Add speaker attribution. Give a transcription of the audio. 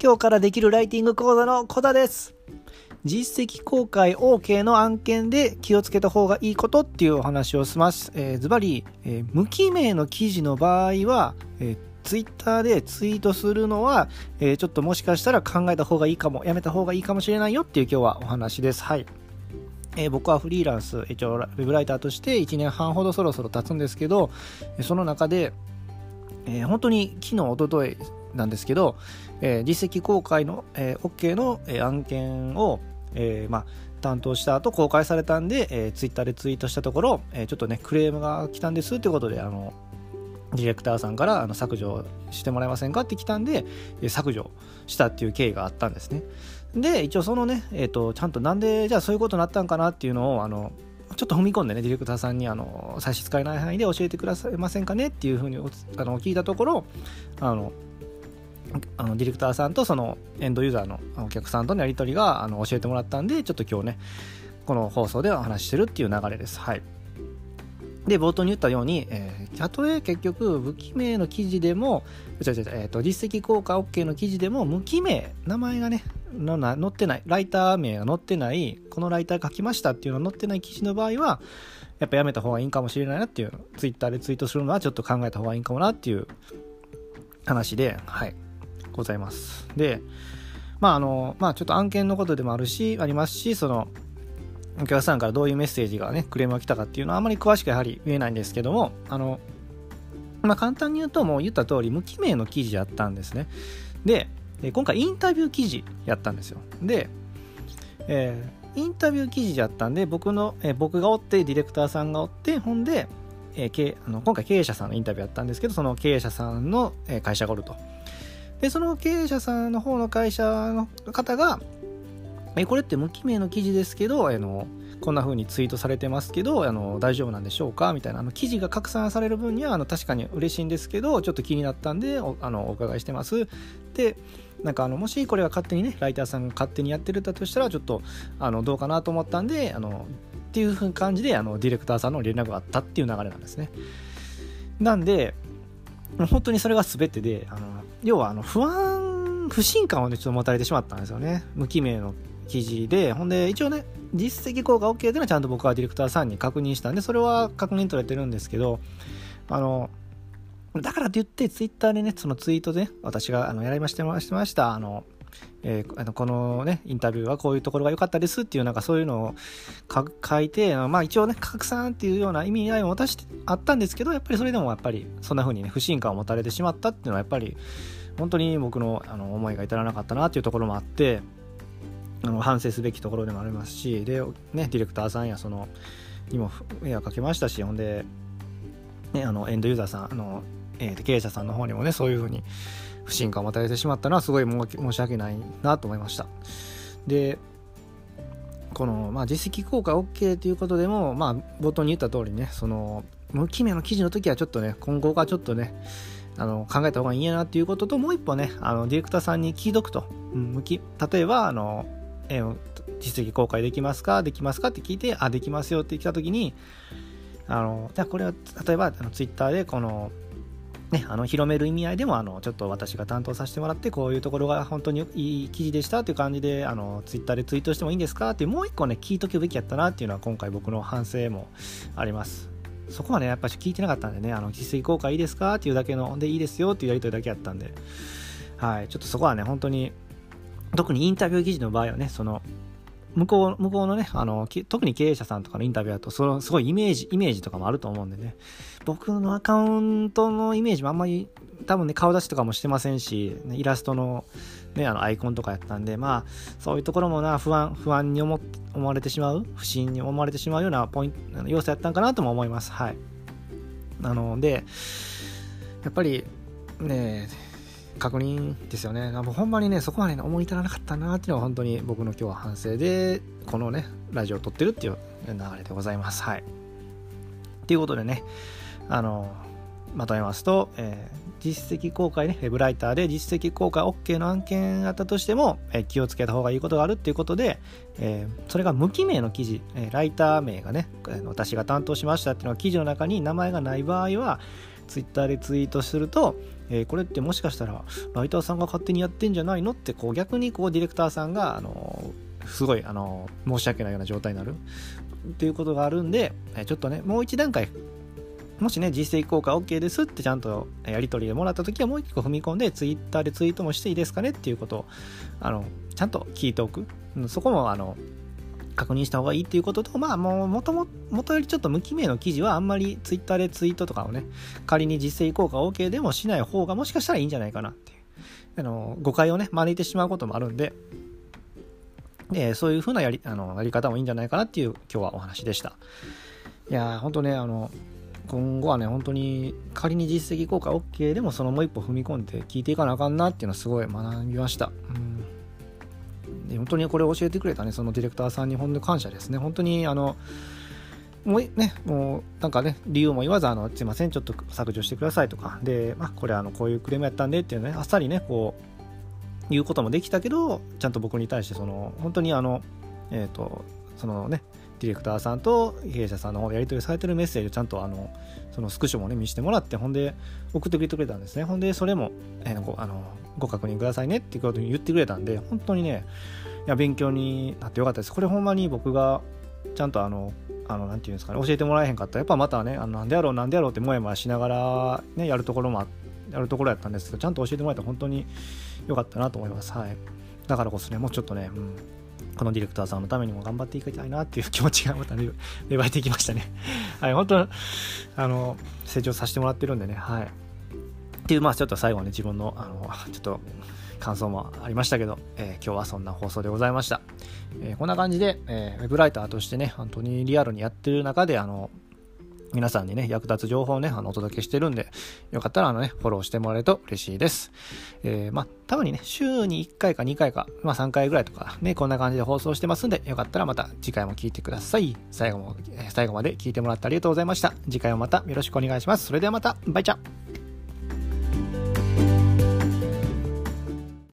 Speaker 1: 今日からできるライティング講座のコダです。実績公開 OK の案件で気をつけた方がいいことっていうお話をします。えー、ズバリ、えー、無記名の記事の場合は、えー、ツイッターでツイートするのは、えー、ちょっともしかしたら考えた方がいいかも、やめた方がいいかもしれないよっていう今日はお話です。はい。えー、僕はフリーランス、一応ウェブライターとして1年半ほどそろそろ経つんですけど、その中で、えー、本当に昨日、おとといなんですけど、えー、実績公開の、えー、OK の、えー、案件を、えーまあ、担当した後公開されたんで、えー、ツイッターでツイートしたところ、えー、ちょっとねクレームが来たんですということであのディレクターさんからあの削除してもらえませんかって来たんで、えー、削除したっていう経緯があったんですね。で一応そのね、えーと、ちゃんとなんでじゃあそういうことになったんかなっていうのをあのちょっと踏み込んでねディレクターさんにあの差し支えない範囲で教えてくださいませんかねっていうふうにあの聞いたところあのあのディレクターさんとそのエンドユーザーのお客さんとのやり取りがあの教えてもらったんでちょっと今日ねこの放送でお話ししてるっていう流れです。はい。で冒頭に言ったように、えー、たとえ結局無記名の記事でも違う違う、えーと、実績効果 OK の記事でも無記名名前がねのな載ってないライター名が載ってないこのライター書きましたっていうのが載ってない記事の場合はやっぱやめた方がいいかもしれないなっていうツイッターでツイートするのはちょっと考えた方がいいんかもなっていう話ではい。ございます。で、まああの、まあちょっと案件のことでもあるし、ありますし、その、お客さんからどういうメッセージがね、クレームが来たかっていうのはあまり詳しくやはり言えないんですけども、あの、まあ簡単に言うともう言った通り無記名の記事やったんですね。で、今回インタビュー記事やったんですよ。で、えー、インタビュー記事やったんで、僕の、えー、僕がおって、ディレクターさんがおって、ほんで、えー、あの今回経営者さんのインタビューやったんですけど、その経営者さんの、え会社がおると。で、その経営者さんの方の会社の方が、え、これって無記名の記事ですけど、あの、こんな風にツイートされてますけど、あの、大丈夫なんでしょうか？みたいな、あの、記事が拡散される分には、あの、確かに嬉しいんですけど、ちょっと気になったんで、おあの、お伺いしてます。で、なんかあの、もしこれが勝手にね、ライターさんが勝手にやってるんだとしたら、ちょっと、あの、どうかなと思ったんで、あの、っていう感じで、あの、ディレクターさんの連絡があったっていう流れなんですね。なんで、本当にそれが全てで、あの、要はあの不安、不信感をね、ちょっと持たれてしまったんですよね。無記名の記事で、ほんで、一応ね、実績効果 OK っていうのはちゃんと僕はディレクターさんに確認したんで、それは確認取れてるんですけど、あの、だからといって、ツイッターでね、そのツイートで、私があのやりましてました、あの、えー、あのこのね、インタビューはこういうところが良かったですっていう、なんかそういうのを書いて、まあ一応ね、拡散っていうような意味合いを持たしてあったんですけど、やっぱりそれでもやっぱりそんな風にね、不信感を持たれてしまったっていうのはやっぱり、本当に僕のあの思いが至らなかったなっていうところもあって、あの反省すべきところでもありますし、で、ね、ディレクターさんやその、にも迷惑かけましたし、ほんで、ね、あのエンドユーザーさん、あのえー、経営者さんの方にもね、そういうふうに、不信感を与えてしまったのはすごい申し訳ないなと思いました。で、この、まあ、実績効果 OK ということでも、まあ、冒頭に言った通りね、その、無記名の記事の時はちょっとね、今後がちょっとね、あの考えた方がいいやなっていうことと、もう一歩ね、あのディレクターさんに聞いとくと。うん、例えば、あの、えー、実績公開できますか？できますかって聞いて、あ、できますよって来た時に、あの、じゃあこれは、例えば、あのツイッターでこの、ね、あの広める意味合いでもあのちょっと私が担当させてもらってこういうところが本当にいい記事でしたという感じであのツイッターでツイートしてもいいんですか？ってうもう一個ね聞いとくべきやったなっていうのは今回僕の反省もあります。そこはねやっぱり聞いてなかったんでねあの実績効果いいですか？っていうだけのでいいですよっていうやり取りだけやったんで。はい。ちょっとそこはね本当に特にインタビュー記事の場合はねその向こう、向こうのね、あの、特に経営者さんとかのインタビューだと、そのすごいイメージ、イメージとかもあると思うんでね、僕のアカウントのイメージもあんまり、多分ね、顔出しとかもしてませんし、イラストの、ね、あの、アイコンとかやったんで、まあ、そういうところもな、不安、不安に思思われてしまう、不審に思われてしまうようなポイント、要素やったんかなとも思います。はい。なので、やっぱり、ね、確認ですよね。もうほんまにね、そこまで、ね、思い至らなかったなっていうのは本当に僕の今日は反省で、このね、ラジオを撮ってるっていう流れでございます。はい。ということでね、あの、まとめますと、えー、実績公開ね、ウェブライターで実績公開 OK の案件があったとしても、えー、気をつけた方がいいことがあるっていうことで、えー、それが無記名の記事、えライター名がね、私が担当しましたっていうのは記事の中に名前がない場合は、ツイッターでツイートすると、えー、これってもしかしたらライターさんが勝手にやってんじゃないの？ってこう逆にこうディレクターさんが、あのすごい、あの申し訳ないような状態になるっていうことがあるんで、えちょっとねもう一段階もしね、実績効果 OK ですってちゃんとやり取りでもらった時はもう一個踏み込んで、ツイッターでツイートもしていいですかねっていうことを、あの、ちゃんと聞いておく。そこも、あの、確認した方がいいっていうことと、まあもう元も、元よりちょっと無記名の記事はあんまりツイッターでツイートとかをね、仮に実績効果 OK でもしない方がもしかしたらいいんじゃないかなっていう、あの、誤解をね、招いてしまうこともあるんで、で、そういう風なやり、あの、やり方もいいんじゃないかなっていう今日はお話でした。いやー、ほんとね、あの、今後はね、本当に仮に実績効果 OK でもそのもう一歩踏み込んで聞いていかなあかんなっていうのはすごい学びました。うん本当にこれを教えてくれたね、そのディレクターさんに本当に感謝ですね。本当に、あの、もうね、もうなんかね、理由も言わず、あの、すいません、ちょっと削除してくださいとか、で、まあ、これあの、こういうクレームやったんでっていうね、あっさりね、こう、言うこともできたけど、ちゃんと僕に対して、その、本当にあの、えっ、ー、と、そのね、ディレクターさんと経営者さんのやり取りされてるメッセージをちゃんとあのそのスクショもね見せてもらってほんで送ってくれてくれたんですねほんでそれも、えー、あのご確認くださいねっていうことに言ってくれたんで本当にねいや勉強になってよかったです。これほんまに僕がちゃんとあのあのなんていうんですかね教えてもらえへんかった。らやっぱまたねあのなんでやろうなんでやろうってもやもやしながらねやるところもやるところやったんですけどちゃんと教えてもらえたら本当に良かったなと思います。はい。だからこそねもうちょっとね、うん、このディレクターさんのためにも頑張っていきたいなっていう気持ちがまた芽生えてきましたね。はい本当あの成長させてもらってるんでね。はい。っていうまあちょっと最後ね自分のあのちょっと感想もありましたけど、えー、今日はそんな放送でございました。えー、こんな感じで、えー、ウェブライターとしてね、本当にリアルにやってる中で、あの、皆さんにね、役立つ情報をね、あの、お届けしてるんで、よかったらあのね、フォローしてもらえると嬉しいです。えー、まあ、多分にね、週に1回か2回か、まあ3回ぐらいとかね、こんな感じで放送してますんで、よかったらまた次回も聞いてください。最後もえ、最後まで聞いてもらってありがとうございました。次回もまたよろしくお願いします。それではまた、バイチャ